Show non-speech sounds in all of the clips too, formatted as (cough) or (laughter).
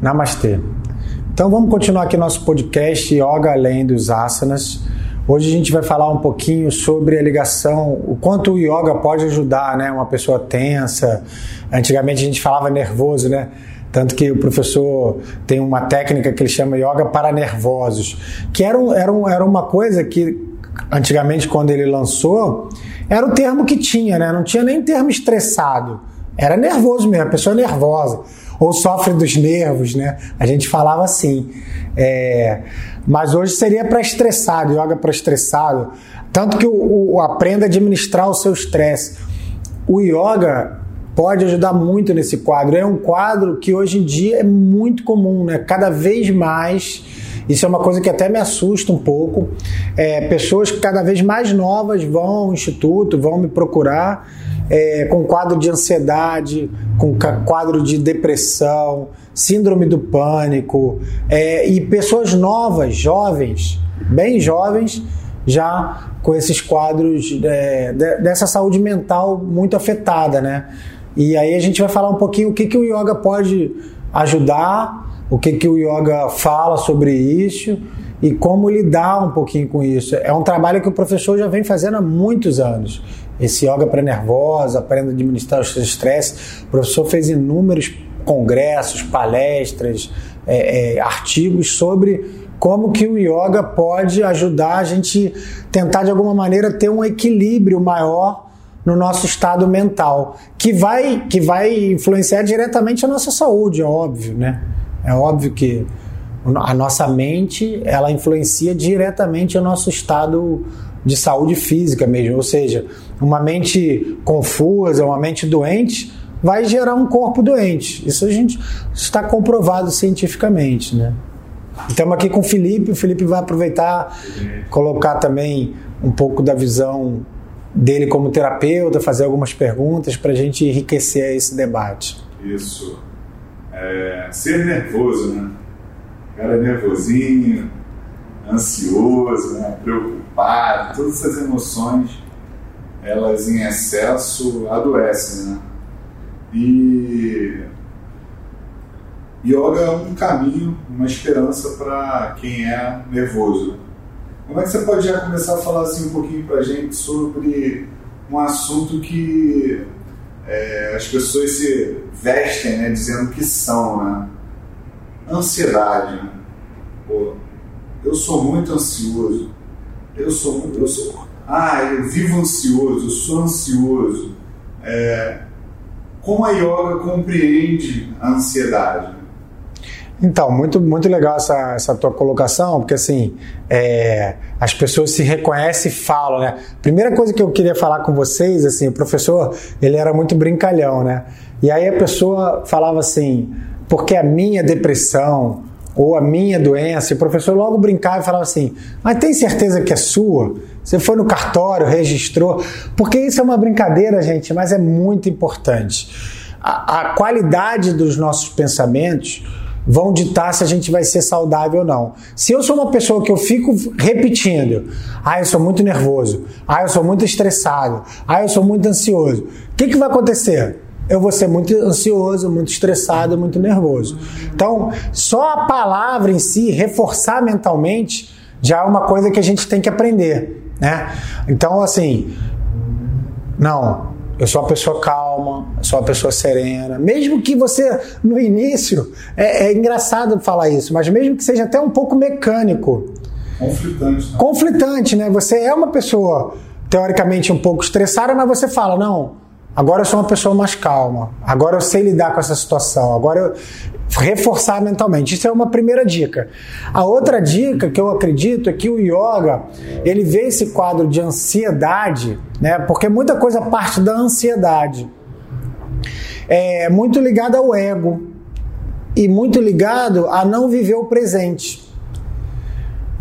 Namastê. Então vamos continuar aqui nosso podcast Yoga Além dos Asanas. Hoje a gente vai falar um pouquinho sobre a ligação, o quanto o yoga pode ajudar, né? Uma pessoa tensa. Antigamente a gente falava nervoso, né? Tanto que o professor tem uma técnica que ele chama yoga para nervosos, que era, um, era, um, era uma coisa que antigamente quando ele lançou, era o termo que tinha, né? Não tinha nem termo estressado. Era nervoso mesmo, a pessoa nervosa ou sofre dos nervos, né? A gente falava assim. É, mas hoje seria para estressado, yoga para estressado. Tanto que o, o, aprenda a administrar o seu estresse. O yoga pode ajudar muito nesse quadro. É um quadro que hoje em dia é muito comum, né? Cada vez mais. Isso é uma coisa que até me assusta um pouco. É, pessoas cada vez mais novas vão ao instituto, vão me procurar é, com quadro de ansiedade, com quadro de depressão, síndrome do pânico, é, e pessoas novas, jovens, bem jovens, já com esses quadros é, dessa saúde mental muito afetada, né? E aí a gente vai falar um pouquinho o que, que o yoga pode ajudar, o que, que o yoga fala sobre isso e como lidar um pouquinho com isso. É um trabalho que o professor já vem fazendo há muitos anos esse yoga para nervosa, aprenda a administrar os seus estresses. O professor fez inúmeros congressos, palestras, é, é, artigos sobre como que o yoga pode ajudar a gente tentar de alguma maneira ter um equilíbrio maior no nosso estado mental, que vai que vai influenciar diretamente a nossa saúde, é óbvio, né? É óbvio que a nossa mente ela influencia diretamente o nosso estado de saúde física mesmo, ou seja, uma mente confusa, uma mente doente vai gerar um corpo doente. Isso a gente está comprovado cientificamente, né? Estamos aqui com o Felipe, o Felipe vai aproveitar, colocar também um pouco da visão dele como terapeuta, fazer algumas perguntas para a gente enriquecer esse debate. Isso. É, ser nervoso, né? cara é nervosinho, ansioso, né? preocupado, todas essas emoções, elas em excesso adoecem, né? E yoga é um caminho, uma esperança para quem é nervoso. Como é que você pode já começar a falar assim um pouquinho para a gente sobre um assunto que é, as pessoas se vestem, né, dizendo que são, né? Ansiedade. Né? Pô, eu sou muito ansioso. Eu sou, eu sou. Ah, eu vivo ansioso, eu sou ansioso. É, como a yoga compreende a ansiedade? Então, muito, muito legal essa, essa tua colocação, porque assim, é, as pessoas se reconhecem e falam, né? Primeira coisa que eu queria falar com vocês, assim, o professor, ele era muito brincalhão, né? E aí a pessoa falava assim, porque a minha depressão, ou a minha doença, e o professor logo brincava e falava assim: Mas tem certeza que é sua? Você foi no cartório, registrou? Porque isso é uma brincadeira, gente, mas é muito importante. A, a qualidade dos nossos pensamentos vão ditar se a gente vai ser saudável ou não. Se eu sou uma pessoa que eu fico repetindo, ah, eu sou muito nervoso, ah, eu sou muito estressado, ah, eu sou muito ansioso, o que, que vai acontecer? Eu vou ser muito ansioso, muito estressado, muito nervoso. Então, só a palavra em si, reforçar mentalmente, já é uma coisa que a gente tem que aprender, né? Então, assim, não, eu sou uma pessoa calma, sou uma pessoa serena. Mesmo que você, no início, é, é engraçado falar isso, mas mesmo que seja até um pouco mecânico. Conflitante. Né? Conflitante, né? Você é uma pessoa, teoricamente, um pouco estressada, mas você fala, não Agora eu sou uma pessoa mais calma. Agora eu sei lidar com essa situação. Agora eu reforçar mentalmente. Isso é uma primeira dica. A outra dica que eu acredito é que o yoga, ele vê esse quadro de ansiedade, né? Porque muita coisa parte da ansiedade. É muito ligado ao ego e muito ligado a não viver o presente.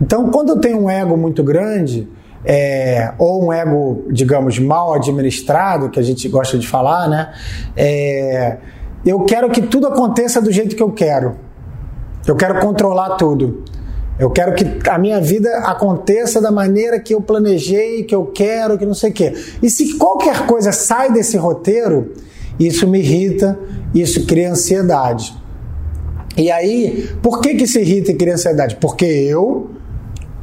Então, quando eu tenho um ego muito grande, é, ou um ego, digamos, mal administrado, que a gente gosta de falar, né? É, eu quero que tudo aconteça do jeito que eu quero. Eu quero controlar tudo. Eu quero que a minha vida aconteça da maneira que eu planejei, que eu quero, que não sei o quê. E se qualquer coisa sai desse roteiro, isso me irrita, isso cria ansiedade. E aí, por que, que se irrita e cria ansiedade? Porque eu,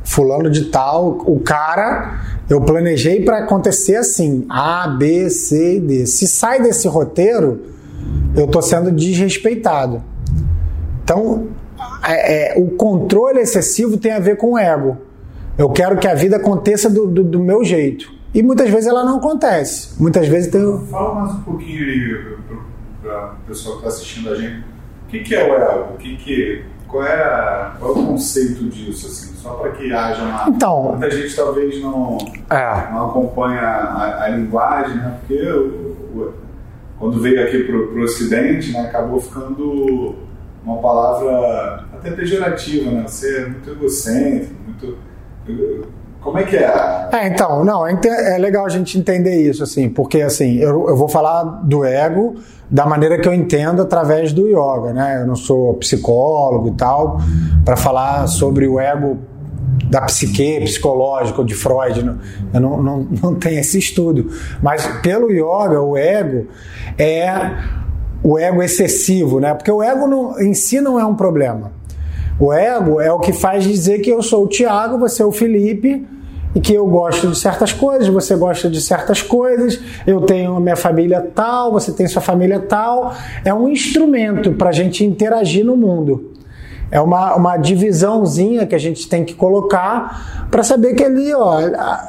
fulano de tal, o cara, eu planejei para acontecer assim: A, B, C D. Se sai desse roteiro, eu estou sendo desrespeitado. Então, é, é, o controle excessivo tem a ver com o ego. Eu quero que a vida aconteça do, do, do meu jeito. E muitas vezes ela não acontece. Muitas vezes tem. Fala mais um pouquinho aí para o pessoal que está assistindo a gente. O que, que é o ego? O que, que qual é, qual é o conceito disso, assim? Só para que haja uma. Então, Muita gente talvez não, é. não acompanha a, a, linguagem, né? Porque o, o, quando veio aqui para o Ocidente, né, acabou ficando uma palavra até pejorativa, né? Você é muito egocêntrico, muito. Como é que é? É, então, não, é legal a gente entender isso, assim, porque assim, eu, eu vou falar do ego da maneira que eu entendo através do yoga, né? Eu não sou psicólogo e tal, para falar sobre o ego da psique psicológico de Freud, eu não, não, não tenho esse estudo, mas pelo yoga, o ego é o ego excessivo, né? Porque o ego não, em si não é um problema. O ego é o que faz dizer que eu sou o Tiago, você é o Felipe, e que eu gosto de certas coisas, você gosta de certas coisas, eu tenho a minha família tal, você tem sua família tal. É um instrumento para a gente interagir no mundo. É uma, uma divisãozinha que a gente tem que colocar para saber que ali, ó,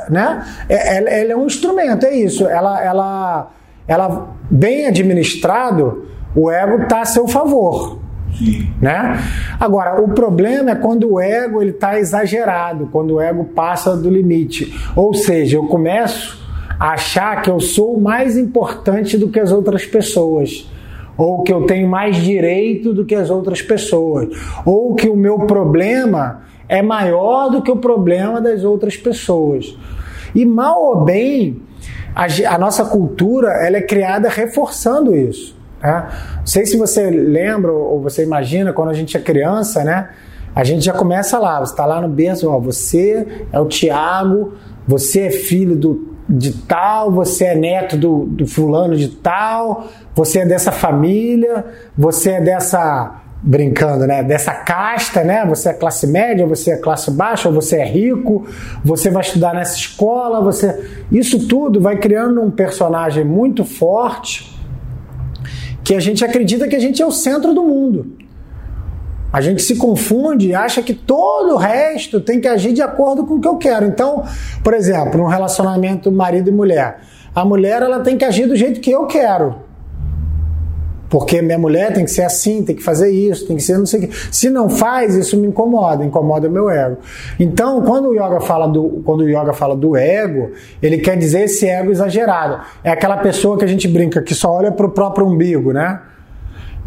né? É, ela é um instrumento, é isso. Ela, ela, ela bem administrado, o ego está a seu favor. Né? Agora, o problema é quando o ego ele está exagerado, quando o ego passa do limite. Ou seja, eu começo a achar que eu sou mais importante do que as outras pessoas. Ou que eu tenho mais direito do que as outras pessoas. Ou que o meu problema é maior do que o problema das outras pessoas. E mal ou bem, a, a nossa cultura ela é criada reforçando isso. Né? Não sei se você lembra ou você imagina quando a gente é criança, né? A gente já começa lá, você está lá no berço, ó, você é o Tiago, você é filho do, de tal, você é neto do, do fulano de tal, você é dessa família, você é dessa brincando, né? Dessa casta, né? Você é classe média, você é classe baixa, você é rico, você vai estudar nessa escola, você isso tudo vai criando um personagem muito forte que a gente acredita que a gente é o centro do mundo. A gente se confunde e acha que todo o resto tem que agir de acordo com o que eu quero. Então, por exemplo, num relacionamento marido e mulher, a mulher ela tem que agir do jeito que eu quero. Porque minha mulher tem que ser assim, tem que fazer isso, tem que ser não sei o que. Se não faz, isso me incomoda, incomoda meu ego. Então, quando o yoga fala do, quando o yoga fala do ego, ele quer dizer esse ego exagerado. É aquela pessoa que a gente brinca que só olha para o próprio umbigo, né?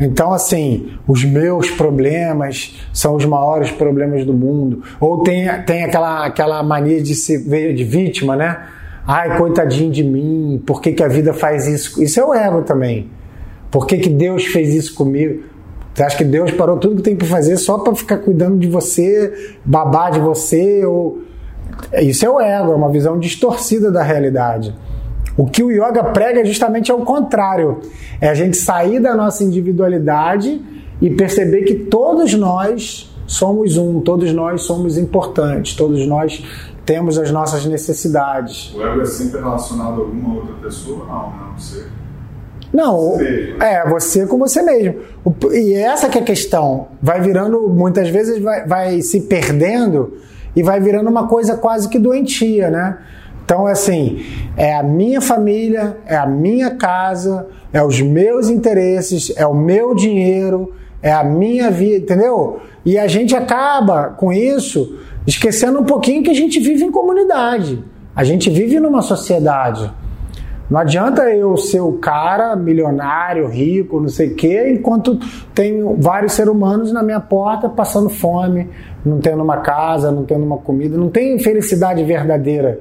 Então, assim, os meus problemas são os maiores problemas do mundo. Ou tem, tem aquela, aquela mania de se ver de vítima, né? Ai, coitadinho de mim, por que, que a vida faz isso? Isso é o ego também. Por que, que Deus fez isso comigo? Você acha que Deus parou tudo que tem para fazer só para ficar cuidando de você, babar de você? Ou... Isso é o ego, é uma visão distorcida da realidade. O que o yoga prega é justamente ao contrário. É a gente sair da nossa individualidade e perceber que todos nós somos um, todos nós somos importantes, todos nós temos as nossas necessidades. O ego é sempre relacionado a alguma outra pessoa? Não, não sei. Não, é você com você mesmo. E essa que é a questão. Vai virando, muitas vezes vai, vai se perdendo e vai virando uma coisa quase que doentia, né? Então, assim, é a minha família, é a minha casa, é os meus interesses, é o meu dinheiro, é a minha vida, entendeu? E a gente acaba com isso esquecendo um pouquinho que a gente vive em comunidade. A gente vive numa sociedade. Não adianta eu ser o cara milionário, rico, não sei o quê, enquanto tenho vários seres humanos na minha porta passando fome, não tendo uma casa, não tendo uma comida, não tem felicidade verdadeira.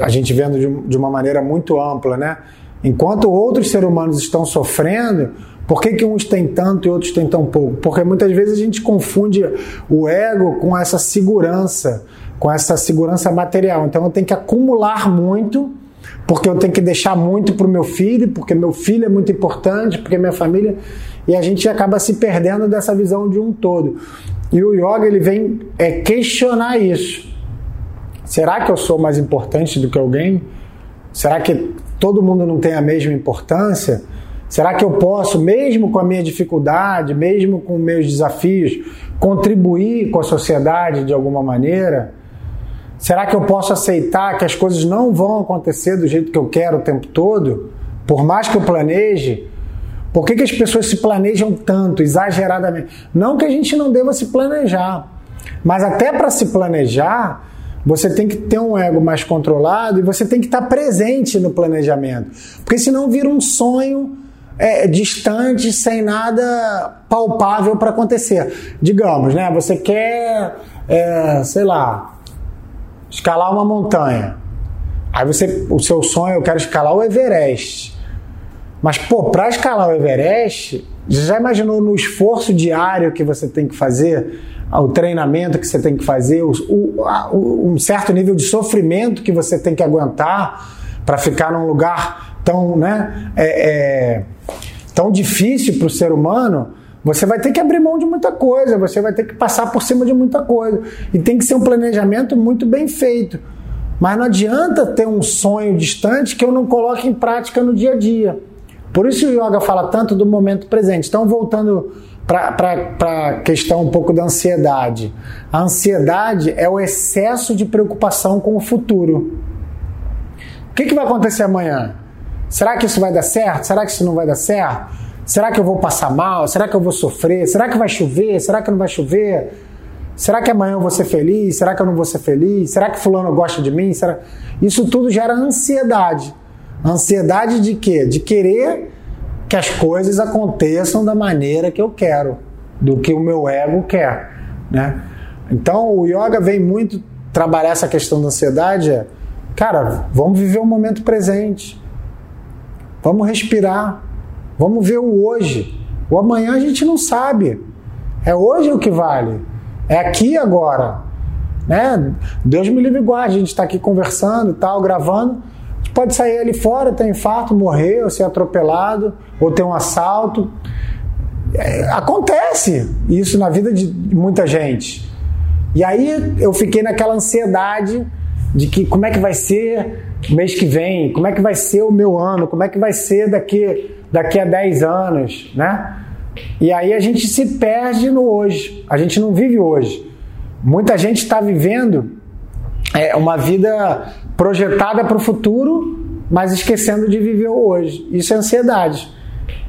A gente vendo de uma maneira muito ampla, né? Enquanto outros seres humanos estão sofrendo, por que, que uns têm tanto e outros têm tão pouco? Porque muitas vezes a gente confunde o ego com essa segurança, com essa segurança material. Então eu tenho que acumular muito porque eu tenho que deixar muito para o meu filho, porque meu filho é muito importante, porque minha família. e a gente acaba se perdendo dessa visão de um todo. E o yoga ele vem é, questionar isso. Será que eu sou mais importante do que alguém? Será que todo mundo não tem a mesma importância? Será que eu posso, mesmo com a minha dificuldade, mesmo com meus desafios, contribuir com a sociedade de alguma maneira? Será que eu posso aceitar que as coisas não vão acontecer do jeito que eu quero o tempo todo? Por mais que eu planeje? Por que, que as pessoas se planejam tanto, exageradamente? Não que a gente não deva se planejar, mas até para se planejar, você tem que ter um ego mais controlado e você tem que estar presente no planejamento. Porque senão vira um sonho é, distante, sem nada palpável para acontecer. Digamos, né? Você quer, é, sei lá, escalar uma montanha. Aí você, o seu sonho, eu quero escalar o Everest. Mas, pô, para escalar o Everest, já imaginou no esforço diário que você tem que fazer, o treinamento que você tem que fazer, o, o, um certo nível de sofrimento que você tem que aguentar para ficar num lugar tão, né, é, é, tão difícil para o ser humano? Você vai ter que abrir mão de muita coisa, você vai ter que passar por cima de muita coisa. E tem que ser um planejamento muito bem feito. Mas não adianta ter um sonho distante que eu não coloque em prática no dia a dia. Por isso o yoga fala tanto do momento presente. Então, voltando para a questão um pouco da ansiedade. A ansiedade é o excesso de preocupação com o futuro. O que, que vai acontecer amanhã? Será que isso vai dar certo? Será que isso não vai dar certo? Será que eu vou passar mal? Será que eu vou sofrer? Será que vai chover? Será que não vai chover? Será que amanhã eu vou ser feliz? Será que eu não vou ser feliz? Será que fulano gosta de mim? Será... Isso tudo gera ansiedade. Ansiedade de quê? De querer que as coisas aconteçam da maneira que eu quero, do que o meu ego quer, né? Então o yoga vem muito trabalhar essa questão da ansiedade, é, cara, vamos viver o momento presente. Vamos respirar. Vamos ver o hoje. O amanhã a gente não sabe. É hoje o que vale. É aqui agora. Né? Deus me livre guarde. A gente está aqui conversando tal, gravando pode sair ali fora, ter infarto, morrer, ou ser atropelado, ou ter um assalto. É, acontece isso na vida de muita gente. E aí eu fiquei naquela ansiedade de que como é que vai ser mês que vem, como é que vai ser o meu ano, como é que vai ser daqui, daqui a 10 anos, né? E aí a gente se perde no hoje, a gente não vive hoje. Muita gente está vivendo é, uma vida projetada para o futuro, mas esquecendo de viver o hoje. Isso é ansiedade.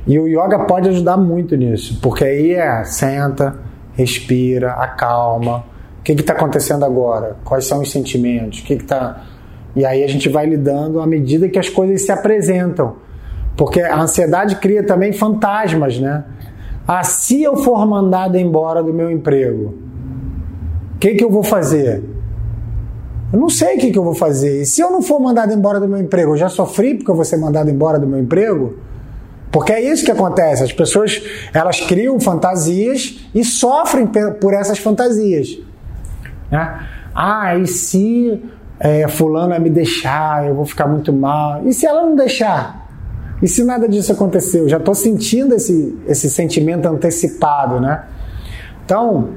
E o yoga pode ajudar muito nisso, porque aí é senta, respira, acalma. O que está acontecendo agora? Quais são os sentimentos? O que está. E aí a gente vai lidando à medida que as coisas se apresentam. Porque a ansiedade cria também fantasmas, né? Ah, se eu for mandado embora do meu emprego, o que, que eu vou fazer? Eu não sei o que, que eu vou fazer. E se eu não for mandado embora do meu emprego, eu já sofri porque eu vou ser mandado embora do meu emprego? Porque é isso que acontece. As pessoas elas criam fantasias e sofrem por essas fantasias. Né? Ah, e se é, fulano me deixar, eu vou ficar muito mal. E se ela não deixar? E se nada disso aconteceu? Já estou sentindo esse, esse sentimento antecipado, né? Então,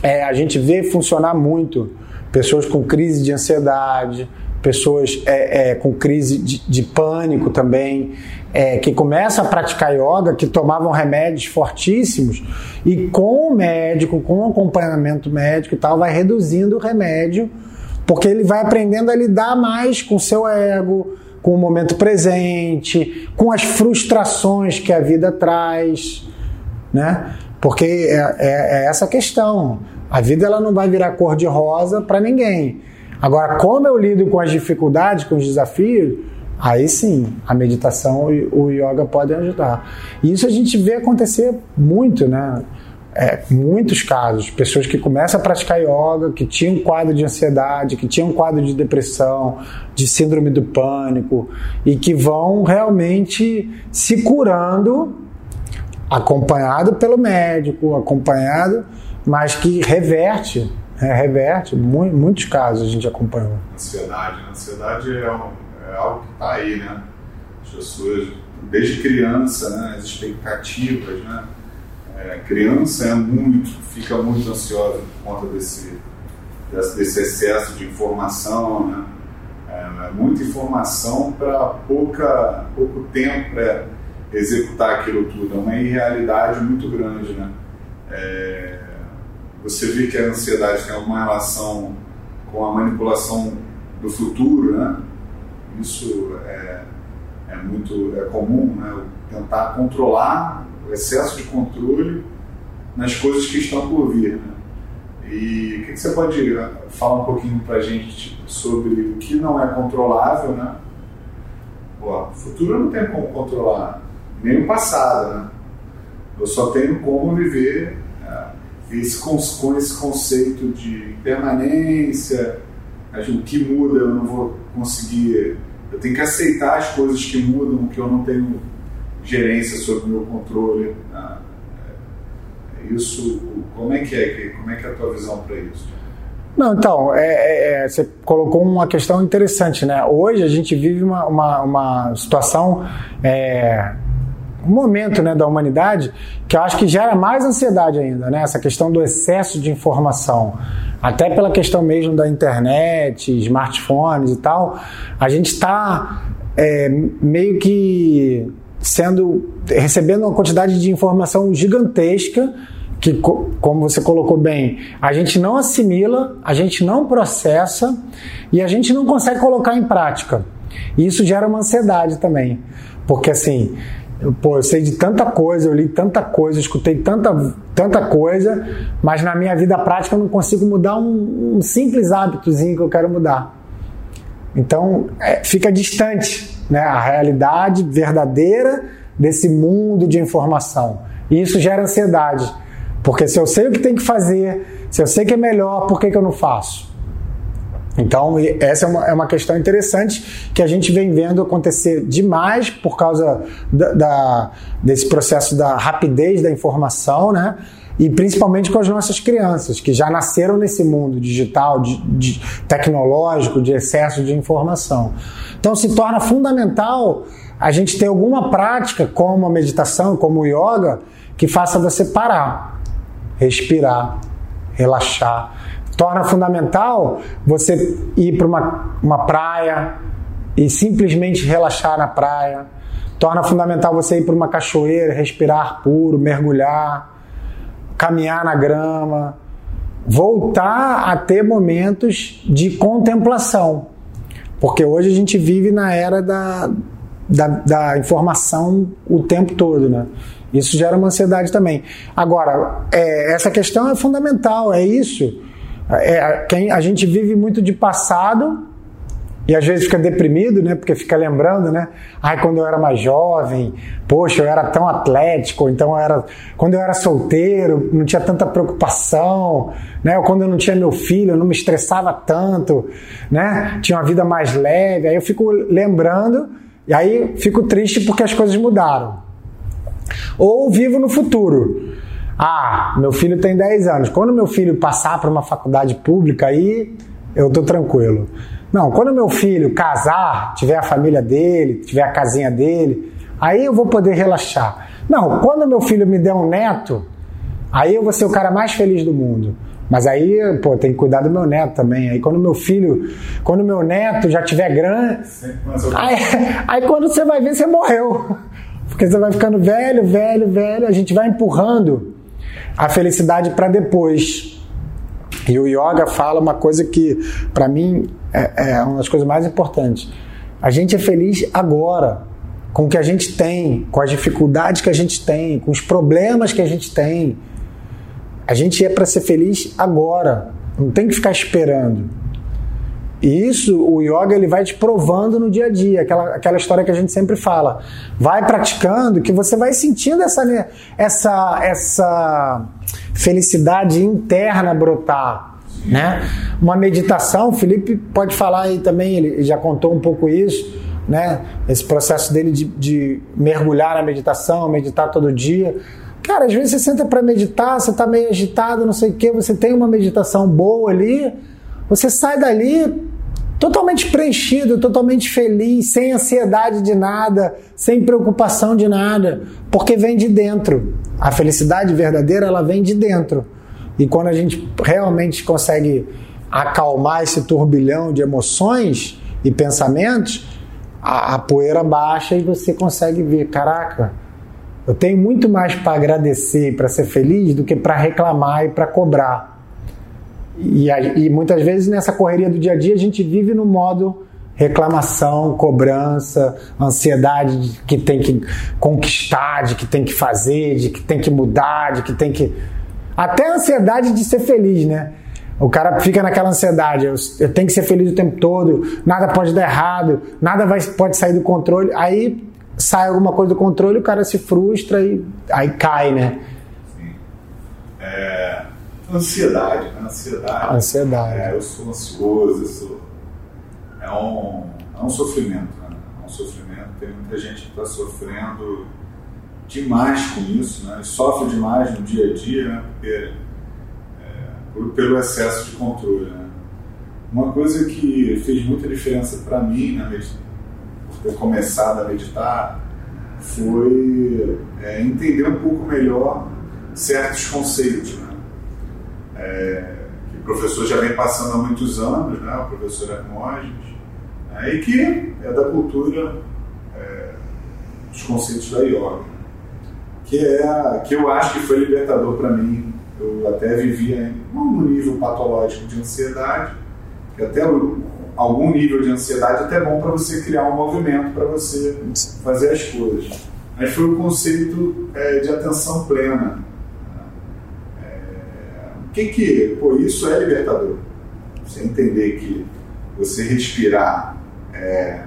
é, a gente vê funcionar muito pessoas com crise de ansiedade, pessoas é, é, com crise de, de pânico também, é, que começam a praticar yoga, que tomavam remédios fortíssimos e com o médico, com o acompanhamento médico e tal, vai reduzindo o remédio, porque ele vai aprendendo a lidar mais com o seu ego, com o momento presente, com as frustrações que a vida traz, né? Porque é, é, é essa questão. A vida ela não vai virar cor de rosa para ninguém. Agora, como eu lido com as dificuldades, com os desafios, aí sim, a meditação e o yoga podem ajudar. E isso a gente vê acontecer muito, né? É, muitos casos, pessoas que começam a praticar yoga, que tinham um quadro de ansiedade, que tinham um quadro de depressão, de síndrome do pânico, e que vão realmente se curando, acompanhado pelo médico, acompanhado mas que reverte, é, reverte, muitos casos a gente acompanhou. Ansiedade, né? ansiedade é, um, é algo que está aí, né? As pessoas desde criança, né, as expectativas, né? É, criança é muito, fica muito ansiosa por conta desse, desse excesso de informação, né? É, muita informação para pouca pouco tempo para executar aquilo tudo. É uma irrealidade muito grande, né? É, você vê que a ansiedade tem alguma relação com a manipulação do futuro, né? Isso é, é muito é comum, né? Tentar controlar o excesso de controle nas coisas que estão por vir, né? E o que, que você pode falar um pouquinho para a gente tipo, sobre o que não é controlável, né? Pô, futuro não tenho como controlar, nem o passado, né? Eu só tenho como viver é, esse, com esse conceito de permanência, o que muda eu não vou conseguir. Eu tenho que aceitar as coisas que mudam, que eu não tenho gerência sobre o meu controle. Né? É, isso, como é que é? Como é que é a tua visão para isso? Não, então, é, é, é, você colocou uma questão interessante, né? Hoje a gente vive uma, uma, uma situação é, um momento né, da humanidade que eu acho que gera mais ansiedade ainda, né? Essa questão do excesso de informação. Até pela questão mesmo da internet, smartphones e tal, a gente está é, meio que sendo recebendo uma quantidade de informação gigantesca que, como você colocou bem, a gente não assimila, a gente não processa e a gente não consegue colocar em prática. E isso gera uma ansiedade também, porque assim pô, eu sei de tanta coisa, eu li tanta coisa, escutei tanta, tanta coisa, mas na minha vida prática eu não consigo mudar um, um simples hábitozinho que eu quero mudar. Então é, fica distante né, a realidade verdadeira desse mundo de informação. E isso gera ansiedade. Porque se eu sei o que tem que fazer, se eu sei que é melhor, por que, que eu não faço? Então, essa é uma, é uma questão interessante que a gente vem vendo acontecer demais por causa da, da, desse processo da rapidez da informação, né? E principalmente com as nossas crianças, que já nasceram nesse mundo digital, de, de, tecnológico, de excesso de informação. Então, se torna fundamental a gente ter alguma prática, como a meditação, como o yoga, que faça você parar, respirar, relaxar torna fundamental você ir para uma, uma praia e simplesmente relaxar na praia. Torna fundamental você ir para uma cachoeira, respirar ar puro, mergulhar, caminhar na grama, voltar a ter momentos de contemplação. Porque hoje a gente vive na era da, da, da informação o tempo todo, né? Isso gera uma ansiedade também. Agora, é, essa questão é fundamental, é isso é, a gente vive muito de passado e às vezes fica deprimido, né? Porque fica lembrando, né? Ai, quando eu era mais jovem, poxa, eu era tão atlético, então eu era. Quando eu era solteiro, não tinha tanta preocupação, né? Ou quando eu não tinha meu filho, eu não me estressava tanto, né? Tinha uma vida mais leve. Aí eu fico lembrando e aí fico triste porque as coisas mudaram. Ou vivo no futuro. Ah, meu filho tem 10 anos. Quando meu filho passar para uma faculdade pública, aí eu tô tranquilo. Não, quando meu filho casar, tiver a família dele, tiver a casinha dele, aí eu vou poder relaxar. Não, quando meu filho me der um neto, aí eu vou ser o cara mais feliz do mundo. Mas aí, pô, tem que cuidar do meu neto também. Aí quando meu filho, quando meu neto já tiver grande, aí, aí quando você vai ver, você morreu. Porque você vai ficando velho, velho, velho, a gente vai empurrando a felicidade para depois. E o yoga fala uma coisa que, para mim, é, é uma das coisas mais importantes. A gente é feliz agora, com o que a gente tem, com as dificuldades que a gente tem, com os problemas que a gente tem. A gente é para ser feliz agora, não tem que ficar esperando. E isso o yoga ele vai te provando no dia a dia, aquela, aquela história que a gente sempre fala. Vai praticando que você vai sentindo essa, essa, essa felicidade interna brotar. Né? Uma meditação, o Felipe pode falar aí também, ele já contou um pouco isso, né? esse processo dele de, de mergulhar na meditação, meditar todo dia. Cara, às vezes você senta para meditar, você está meio agitado, não sei o que, você tem uma meditação boa ali, você sai dali totalmente preenchido, totalmente feliz, sem ansiedade de nada, sem preocupação de nada, porque vem de dentro. A felicidade verdadeira, ela vem de dentro. E quando a gente realmente consegue acalmar esse turbilhão de emoções e pensamentos, a, a poeira baixa e você consegue ver, caraca, eu tenho muito mais para agradecer, para ser feliz, do que para reclamar e para cobrar. E, e, muitas vezes nessa correria do dia a dia a gente vive no modo reclamação, cobrança, ansiedade de que tem que conquistar, de que tem que fazer, de que tem que mudar, de que tem que. Até a ansiedade de ser feliz, né? O cara fica naquela ansiedade, eu, eu tenho que ser feliz o tempo todo, nada pode dar errado, nada vai, pode sair do controle. Aí sai alguma coisa do controle, o cara se frustra e aí cai, né? Sim. É, ansiedade, né? Ansiedade. Ansiedade. É, eu sou ansioso, eu sou... É, um, é um sofrimento, né? É um sofrimento. Tem muita gente que está sofrendo demais com isso, né? E sofre demais no dia a dia, né? Porque, é, pelo excesso de controle, né? Uma coisa que fez muita diferença para mim na medicina ter começado a meditar foi é, entender um pouco melhor certos conceitos. Né? É, que o professor já vem passando há muitos anos, né? o professor Hermógenes, né? e que é da cultura é, dos conceitos da yoga, que, é, que eu acho que foi libertador para mim. Eu até vivia no nível patológico de ansiedade, que até algum nível de ansiedade, até bom para você criar um movimento para você fazer as coisas. Mas foi o conceito é, de atenção plena. É, que que, pô, isso é libertador. Você entender que você respirar, é,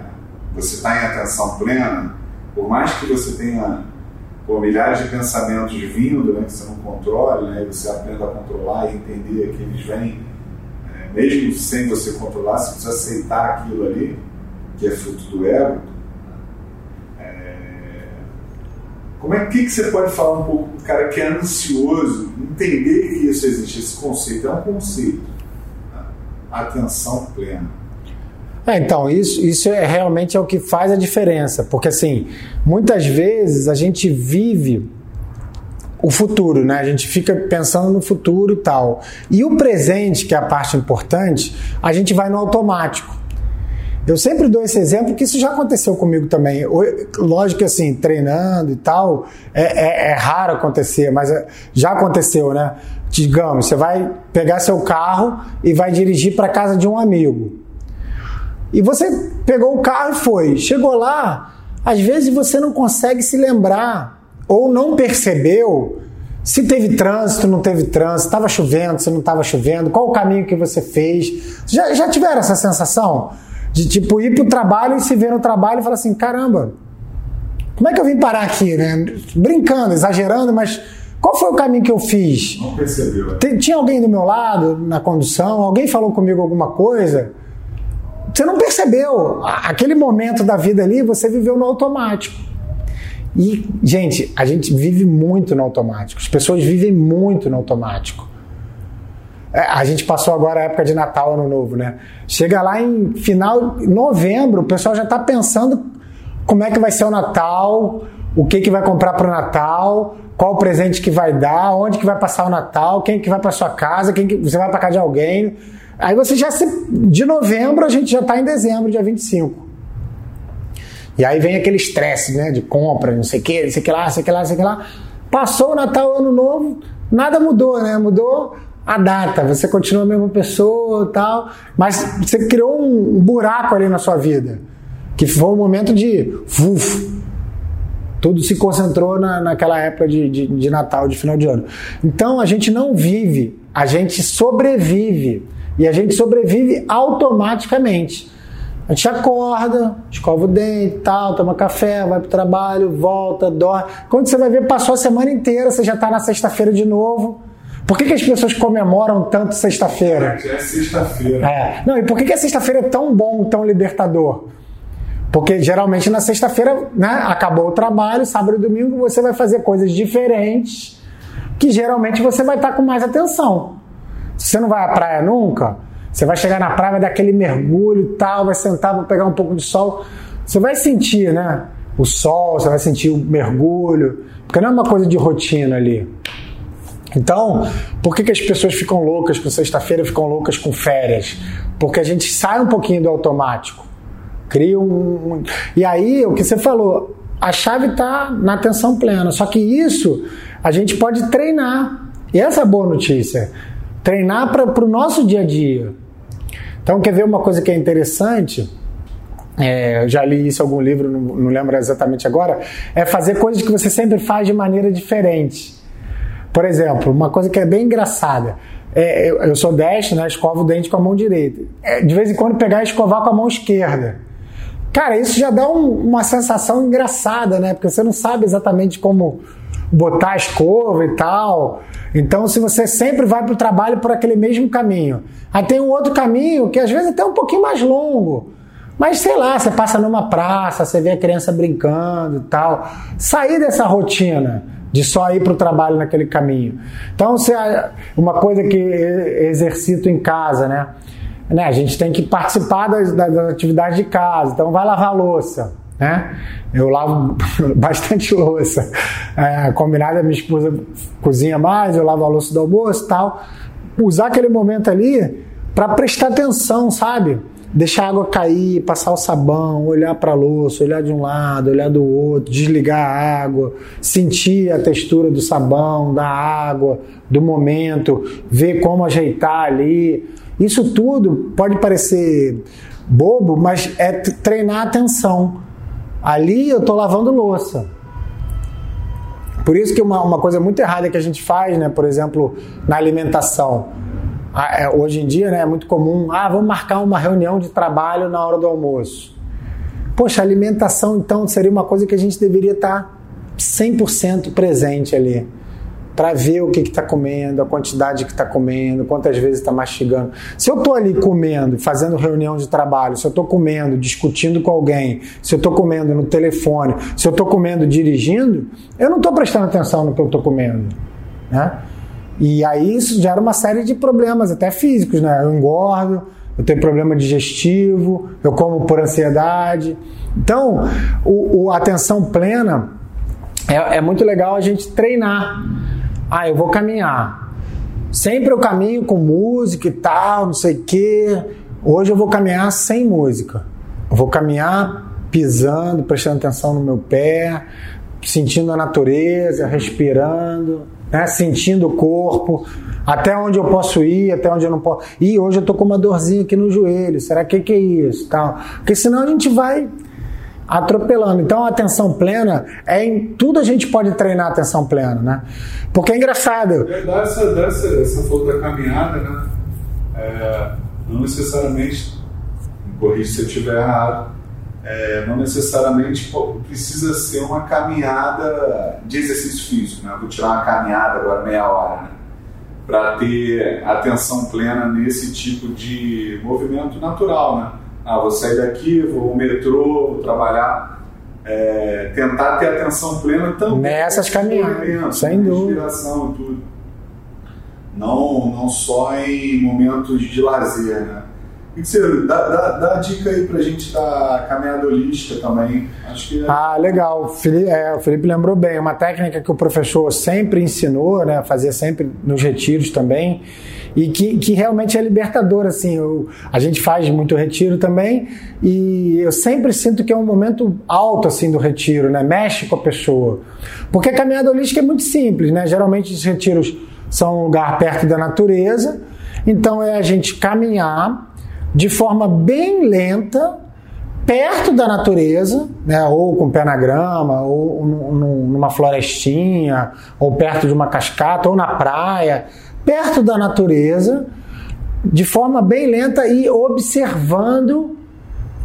você está em atenção plena, por mais que você tenha pô, milhares de pensamentos vindo, né, que você não controle, né, você aprenda a controlar e entender que eles vêm mesmo sem você controlar, você precisa aceitar aquilo ali, que é fruto do ego. É... Como é que, que você pode falar um pouco do cara que é ansioso, entender que isso existe, esse conceito? É um conceito. Né? Atenção plena. É, então, isso, isso é realmente é o que faz a diferença, porque assim, muitas vezes a gente vive o futuro, né? A gente fica pensando no futuro e tal. E o presente, que é a parte importante, a gente vai no automático. Eu sempre dou esse exemplo que isso já aconteceu comigo também. Lógico que assim, treinando e tal, é, é, é raro acontecer, mas é, já aconteceu, né? Digamos, você vai pegar seu carro e vai dirigir para casa de um amigo. E você pegou o carro e foi. Chegou lá, às vezes você não consegue se lembrar ou não percebeu se teve trânsito, não teve trânsito, estava chovendo, se não estava chovendo, qual o caminho que você fez. Já, já tiveram essa sensação? De tipo ir para o trabalho e se ver no trabalho e falar assim: caramba, como é que eu vim parar aqui? Né? Brincando, exagerando, mas qual foi o caminho que eu fiz? Não percebeu. Né? Tinha alguém do meu lado na condução? Alguém falou comigo alguma coisa? Você não percebeu. Aquele momento da vida ali, você viveu no automático. E, gente, a gente vive muito no automático. As pessoas vivem muito no automático. É, a gente passou agora a época de Natal, Ano Novo, né? Chega lá em final de novembro, o pessoal já está pensando como é que vai ser o Natal, o que, que vai comprar para o Natal, qual o presente que vai dar, onde que vai passar o Natal, quem que vai para sua casa, quem que você vai para casa de alguém. Aí você já se, de novembro a gente já está em dezembro, dia 25. E aí vem aquele estresse, né? De compra, não sei o que, não sei o que lá, não sei o que lá, não sei o que lá. Passou o Natal, Ano Novo, nada mudou, né? Mudou a data, você continua a mesma pessoa tal, mas você criou um buraco ali na sua vida, que foi um momento de uf, tudo se concentrou na, naquela época de, de, de Natal, de final de ano. Então a gente não vive, a gente sobrevive. E a gente sobrevive automaticamente. A gente acorda, escova o dente, tal, toma café, vai pro trabalho, volta, dorme. Quando você vai ver, passou a semana inteira, você já está na sexta-feira de novo. Por que, que as pessoas comemoram tanto sexta-feira? É, é sexta-feira. É. Não, e por que, que a sexta-feira é tão bom, tão libertador? Porque geralmente na sexta-feira, né, acabou o trabalho, sábado e domingo você vai fazer coisas diferentes que geralmente você vai estar com mais atenção. Se você não vai à praia nunca, Você vai chegar na praia, vai dar aquele mergulho e tal, vai sentar, vai pegar um pouco de sol. Você vai sentir, né? O sol, você vai sentir o mergulho, porque não é uma coisa de rotina ali. Então, por que, que as pessoas ficam loucas com sexta-feira, ficam loucas com férias? Porque a gente sai um pouquinho do automático. Cria um. E aí, o que você falou, a chave está na atenção plena. Só que isso a gente pode treinar. E essa é a boa notícia. Treinar para o nosso dia a dia. Então, quer ver uma coisa que é interessante? É, eu já li isso em algum livro, não, não lembro exatamente agora. É fazer coisas que você sempre faz de maneira diferente. Por exemplo, uma coisa que é bem engraçada. É, eu, eu, sou destro, né? Escovo o dente com a mão direita. É, de vez em quando pegar e escovar com a mão esquerda. Cara, isso já dá um, uma sensação engraçada, né? Porque você não sabe exatamente como botar a escova e tal. Então, se você sempre vai para o trabalho por aquele mesmo caminho, aí tem um outro caminho que às vezes é até um pouquinho mais longo. Mas sei lá, você passa numa praça, você vê a criança brincando e tal. Sair dessa rotina de só ir para o trabalho naquele caminho. Então, se uma coisa que exercito em casa, né? né? A gente tem que participar das, das atividades de casa. Então, vai lavar louça. Né? Eu lavo (laughs) bastante louça. É, combinado, a minha esposa cozinha mais, eu lavo a louça do almoço e tal. Usar aquele momento ali para prestar atenção, sabe? Deixar a água cair, passar o sabão, olhar para a louça, olhar de um lado, olhar do outro, desligar a água, sentir a textura do sabão, da água, do momento, ver como ajeitar ali. Isso tudo pode parecer bobo, mas é treinar a atenção. Ali eu estou lavando louça. Por isso que uma, uma coisa muito errada que a gente faz, né, por exemplo, na alimentação hoje em dia né, é muito comum, ah, vamos marcar uma reunião de trabalho na hora do almoço. Poxa, alimentação então seria uma coisa que a gente deveria estar 100% presente ali. Para ver o que está comendo, a quantidade que está comendo, quantas vezes está mastigando. Se eu estou ali comendo, fazendo reunião de trabalho, se eu estou comendo, discutindo com alguém, se eu estou comendo no telefone, se eu estou comendo dirigindo, eu não estou prestando atenção no que eu estou comendo. Né? E aí isso gera uma série de problemas, até físicos, né? Eu engordo, eu tenho problema digestivo, eu como por ansiedade. Então, o, o atenção plena é, é, muito legal a gente treinar. Ah, eu vou caminhar. Sempre eu caminho com música e tal, não sei o quê. Hoje eu vou caminhar sem música. Eu vou caminhar pisando, prestando atenção no meu pé, sentindo a natureza, respirando né? sentindo o corpo, até onde eu posso ir, até onde eu não posso. E hoje eu tô com uma dorzinha aqui no joelho, será que que é isso? Tal. Porque senão a gente vai atropelando. Então a atenção plena é em tudo a gente pode treinar a atenção plena, né? Porque é engraçado. É, dessa, dessa, essa foto da caminhada, né? É, não necessariamente, me corrija se eu estiver errado, é, não necessariamente precisa ser uma caminhada de exercício físico, né? Vou tirar uma caminhada agora meia hora, né? Para ter atenção plena nesse tipo de movimento natural, né? Ah, vou sair daqui, vou ao metrô, vou trabalhar. É, tentar ter atenção plena também. Nessas caminhadas, sem né? dúvida. E tudo. Não, não só em momentos de lazer, né? Dá, dá, dá a dica aí pra gente da caminhada holística também. Acho que é... Ah, legal. O Felipe, é, o Felipe lembrou bem. Uma técnica que o professor sempre ensinou, né? Fazia sempre nos retiros também. E que, que realmente é libertador, assim. Eu, a gente faz muito retiro também. E eu sempre sinto que é um momento alto, assim, do retiro, né? Mexe com a pessoa. Porque a caminhada holística é muito simples, né? Geralmente os retiros são um lugar perto da natureza. Então é a gente caminhar de forma bem lenta, perto da natureza, né, ou com pé na grama, ou numa florestinha, ou perto de uma cascata, ou na praia, perto da natureza, de forma bem lenta e observando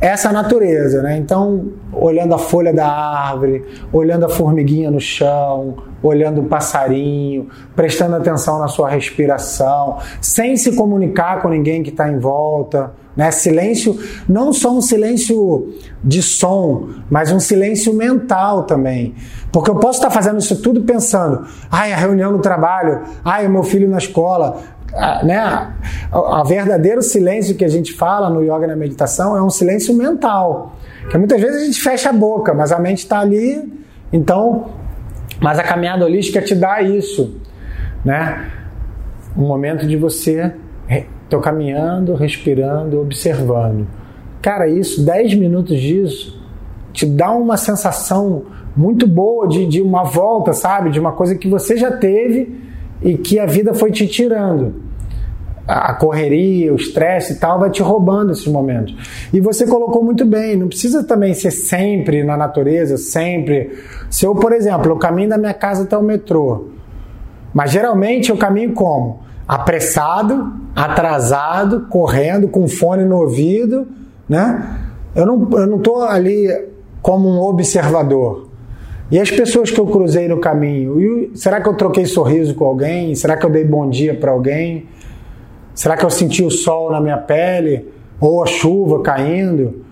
essa natureza, né? Então, olhando a folha da árvore, olhando a formiguinha no chão, olhando o passarinho, prestando atenção na sua respiração, sem se comunicar com ninguém que está em volta, né? Silêncio, não só um silêncio de som, mas um silêncio mental também. Porque eu posso estar fazendo isso tudo pensando, ai, a reunião no trabalho, ai, o meu filho na escola, a, né, a, a verdadeiro silêncio que a gente fala no yoga e na meditação é um silêncio mental. Que muitas vezes a gente fecha a boca, mas a mente está ali. Então, mas a caminhada holística te dá isso, né? Um momento de você estou caminhando, respirando, observando. Cara, isso, 10 minutos disso, te dá uma sensação muito boa de, de uma volta, sabe? De uma coisa que você já teve e que a vida foi te tirando. A correria, o estresse e tal vai te roubando esses momentos. E você colocou muito bem, não precisa também ser sempre na natureza, sempre. Se eu, por exemplo, eu caminho da minha casa até o metrô, mas geralmente eu caminho como? Apressado, atrasado, correndo, com fone no ouvido, né? Eu não, eu não tô ali como um observador. E as pessoas que eu cruzei no caminho? E, será que eu troquei sorriso com alguém? Será que eu dei bom dia para alguém? Será que eu senti o sol na minha pele? Ou a chuva caindo?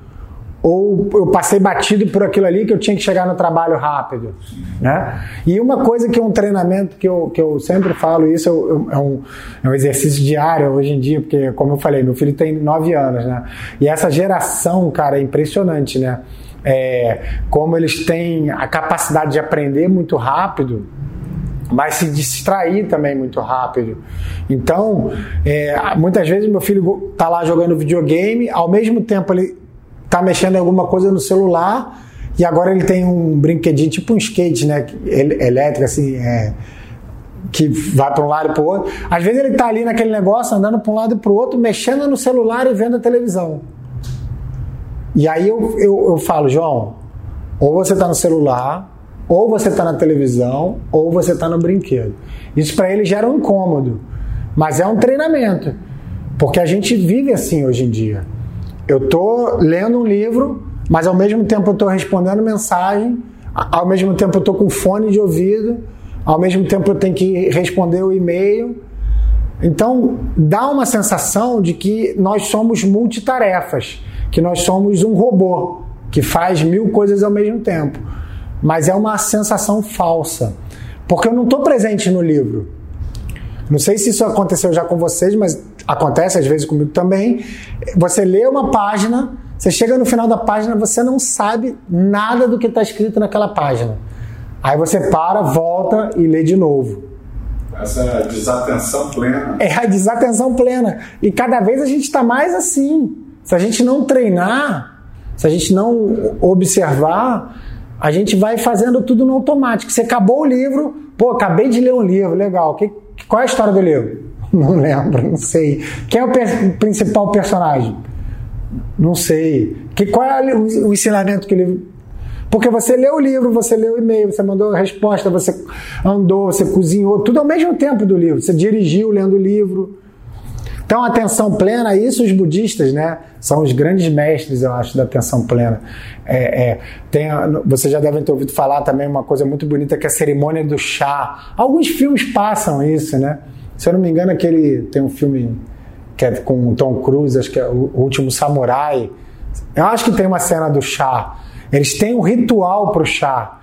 Ou eu passei batido por aquilo ali que eu tinha que chegar no trabalho rápido? Né? E uma coisa que é um treinamento que eu, que eu sempre falo, isso é um, é um exercício diário hoje em dia, porque, como eu falei, meu filho tem nove anos, né? E essa geração, cara, é impressionante, né? É, como eles têm a capacidade de aprender muito rápido, mas se distrair também muito rápido. Então, é, muitas vezes meu filho está lá jogando videogame, ao mesmo tempo ele está mexendo em alguma coisa no celular e agora ele tem um brinquedinho tipo um skate, né, elétrico assim, é, que vai para um lado e para o outro. Às vezes ele está ali naquele negócio andando para um lado e para o outro, mexendo no celular e vendo a televisão. E aí eu, eu, eu falo, João, ou você está no celular, ou você está na televisão, ou você está no brinquedo. Isso para ele gera um incômodo, mas é um treinamento, porque a gente vive assim hoje em dia. Eu estou lendo um livro, mas ao mesmo tempo eu estou respondendo mensagem, ao mesmo tempo eu estou com fone de ouvido, ao mesmo tempo eu tenho que responder o e-mail. Então dá uma sensação de que nós somos multitarefas que nós somos um robô que faz mil coisas ao mesmo tempo. Mas é uma sensação falsa, porque eu não estou presente no livro. Não sei se isso aconteceu já com vocês, mas acontece às vezes comigo também. Você lê uma página, você chega no final da página, você não sabe nada do que está escrito naquela página. Aí você para, volta e lê de novo. Essa desatenção plena. É a desatenção plena. E cada vez a gente está mais assim. Se a gente não treinar, se a gente não observar, a gente vai fazendo tudo no automático. Você acabou o livro, pô, acabei de ler um livro, legal. Que, qual é a história do livro? (laughs) Não lembro, não sei. Quem é o per principal personagem? Não sei. Que, qual é o, o ensinamento que o livro. Porque você leu o livro, você leu o e-mail, você mandou a resposta, você andou, você cozinhou, tudo ao mesmo tempo do livro. Você dirigiu lendo o livro. Então, atenção plena, isso os budistas, né? São os grandes mestres, eu acho, da atenção plena. É, é, tem, vocês já devem ter ouvido falar também uma coisa muito bonita que é a cerimônia do chá. Alguns filmes passam isso, né? Se eu não me engano, aquele tem um filme que é com o Tom Cruise, acho que é o Último Samurai. Eu acho que tem uma cena do chá. Eles têm um ritual para o chá.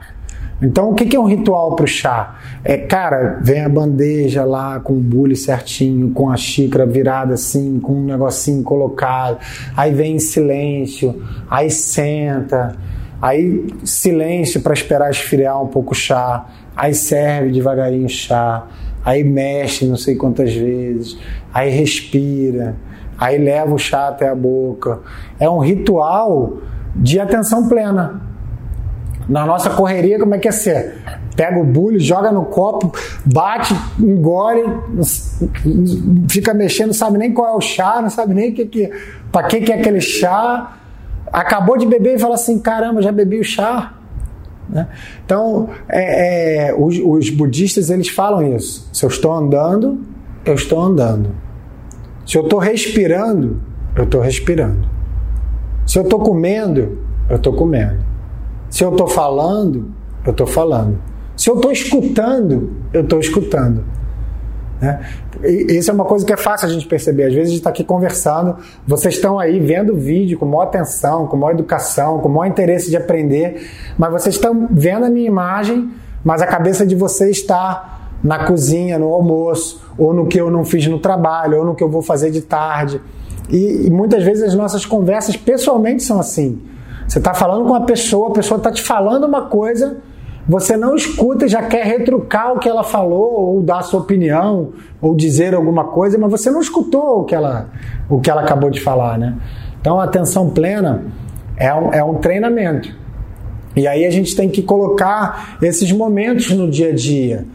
Então, o que é um ritual para o chá? É, cara, vem a bandeja lá com o bule certinho, com a xícara virada assim, com um negocinho colocado. Aí vem em silêncio, aí senta, aí silêncio para esperar esfriar um pouco o chá. Aí serve devagarinho o chá, aí mexe não sei quantas vezes, aí respira, aí leva o chá até a boca. É um ritual de atenção plena. Na nossa correria, como é que é ser? Pega o bulho, joga no copo, bate, engole, fica mexendo, não sabe nem qual é o chá, não sabe nem que, que, para que, que é aquele chá. Acabou de beber e fala assim: caramba, já bebi o chá. Né? Então, é, é, os, os budistas eles falam isso. Se eu estou andando, eu estou andando. Se eu estou respirando, eu estou respirando. Se eu estou comendo, eu estou comendo. Se eu estou falando, eu estou falando. Se eu estou escutando, eu estou escutando. Né? E isso é uma coisa que é fácil a gente perceber. Às vezes a gente está aqui conversando, vocês estão aí vendo o vídeo com maior atenção, com maior educação, com maior interesse de aprender, mas vocês estão vendo a minha imagem, mas a cabeça de vocês está na cozinha, no almoço, ou no que eu não fiz no trabalho, ou no que eu vou fazer de tarde. E, e muitas vezes as nossas conversas pessoalmente são assim. Você está falando com uma pessoa, a pessoa está te falando uma coisa, você não escuta e já quer retrucar o que ela falou, ou dar a sua opinião, ou dizer alguma coisa, mas você não escutou o que ela, o que ela acabou de falar, né? Então a atenção plena é um, é um treinamento. E aí a gente tem que colocar esses momentos no dia a dia.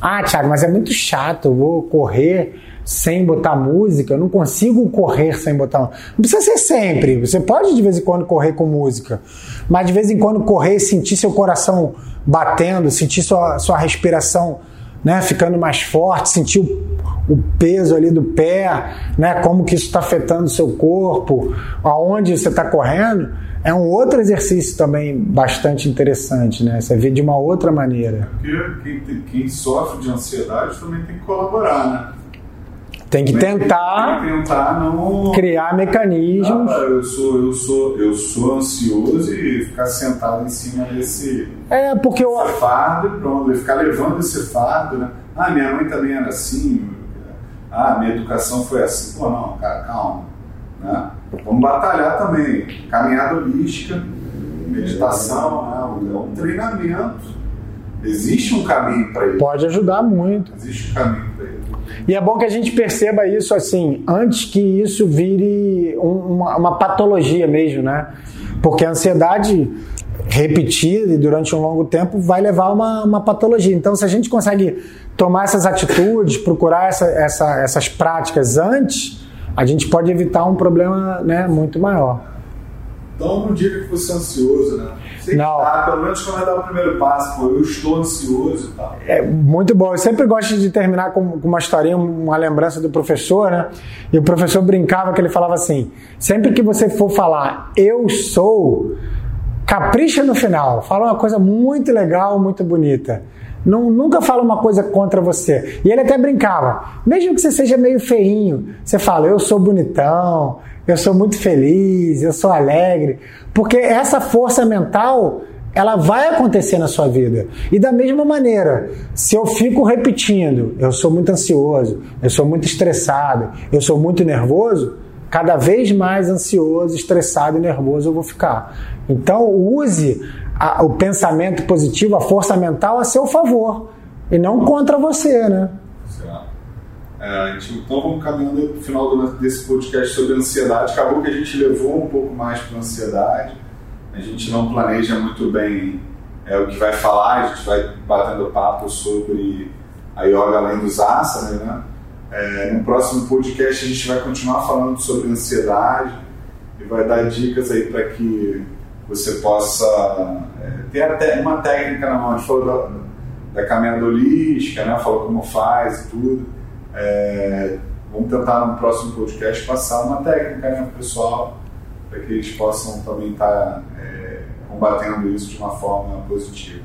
Ah, Thiago, mas é muito chato, eu vou correr sem botar música, eu não consigo correr sem botar Não precisa ser sempre, você pode de vez em quando correr com música, mas de vez em quando correr e sentir seu coração batendo, sentir sua, sua respiração né, ficando mais forte, sentir o, o peso ali do pé, né, como que isso está afetando o seu corpo, aonde você está correndo, é um outro exercício também bastante interessante, né? Você vê de uma outra maneira. Porque quem, quem sofre de ansiedade também tem que colaborar, né? Tem que tentar, tem que tentar não... criar mecanismos. Ah, eu sou, eu sou, eu sou ansioso e ficar sentado em cima desse, é porque eu... fardo e pronto, ficar levando esse fardo, né? Ah, minha mãe também era assim. Ah, minha educação foi assim. Pô, não, cara, calma. Né? Vamos batalhar também. Caminhada holística, meditação, né? é um treinamento. Existe um caminho para isso. Pode ajudar muito. Existe um caminho para isso. E é bom que a gente perceba isso assim, antes que isso vire um, uma, uma patologia mesmo, né? Porque a ansiedade repetida e durante um longo tempo vai levar a uma, uma patologia. Então, se a gente consegue tomar essas atitudes, procurar essa, essa, essas práticas antes, a gente pode evitar um problema né, muito maior. Então não diga que você é ansioso, né? Você não. Tá, pelo menos quando dar o primeiro passo, pô, eu estou ansioso e tal. É muito bom. Eu sempre gosto de terminar com, com uma historinha, uma lembrança do professor, né? E o professor brincava que ele falava assim: sempre que você for falar eu sou, capricha no final. Fala uma coisa muito legal, muito bonita. Não, nunca fala uma coisa contra você. E ele até brincava, mesmo que você seja meio feinho, você fala, eu sou bonitão, eu sou muito feliz, eu sou alegre, porque essa força mental ela vai acontecer na sua vida. E da mesma maneira, se eu fico repetindo, eu sou muito ansioso, eu sou muito estressado, eu sou muito nervoso, cada vez mais ansioso, estressado e nervoso eu vou ficar. Então, use a, o pensamento positivo, a força mental a seu favor e não contra você, né? É, então vamos caminhando para o final desse podcast sobre ansiedade. Acabou que a gente levou um pouco mais para ansiedade. A gente não planeja muito bem é, o que vai falar, a gente vai batendo papo sobre a yoga além dos asanas, né? É, no próximo podcast a gente vai continuar falando sobre ansiedade e vai dar dicas aí para que você possa é, ter até uma técnica na mão. A gente falou da, da caminhada holística, né? falou como faz e tudo. É, vamos tentar no próximo podcast passar uma técnica né, para o pessoal, para que eles possam também estar tá, é, combatendo isso de uma forma positiva.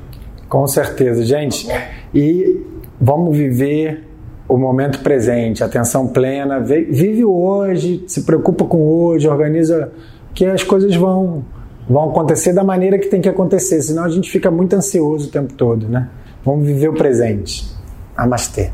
Com certeza, gente. Tá e vamos viver o momento presente, atenção plena, vive hoje, se preocupa com hoje, organiza que as coisas vão vão acontecer da maneira que tem que acontecer, senão a gente fica muito ansioso o tempo todo, né? Vamos viver o presente. Namastê.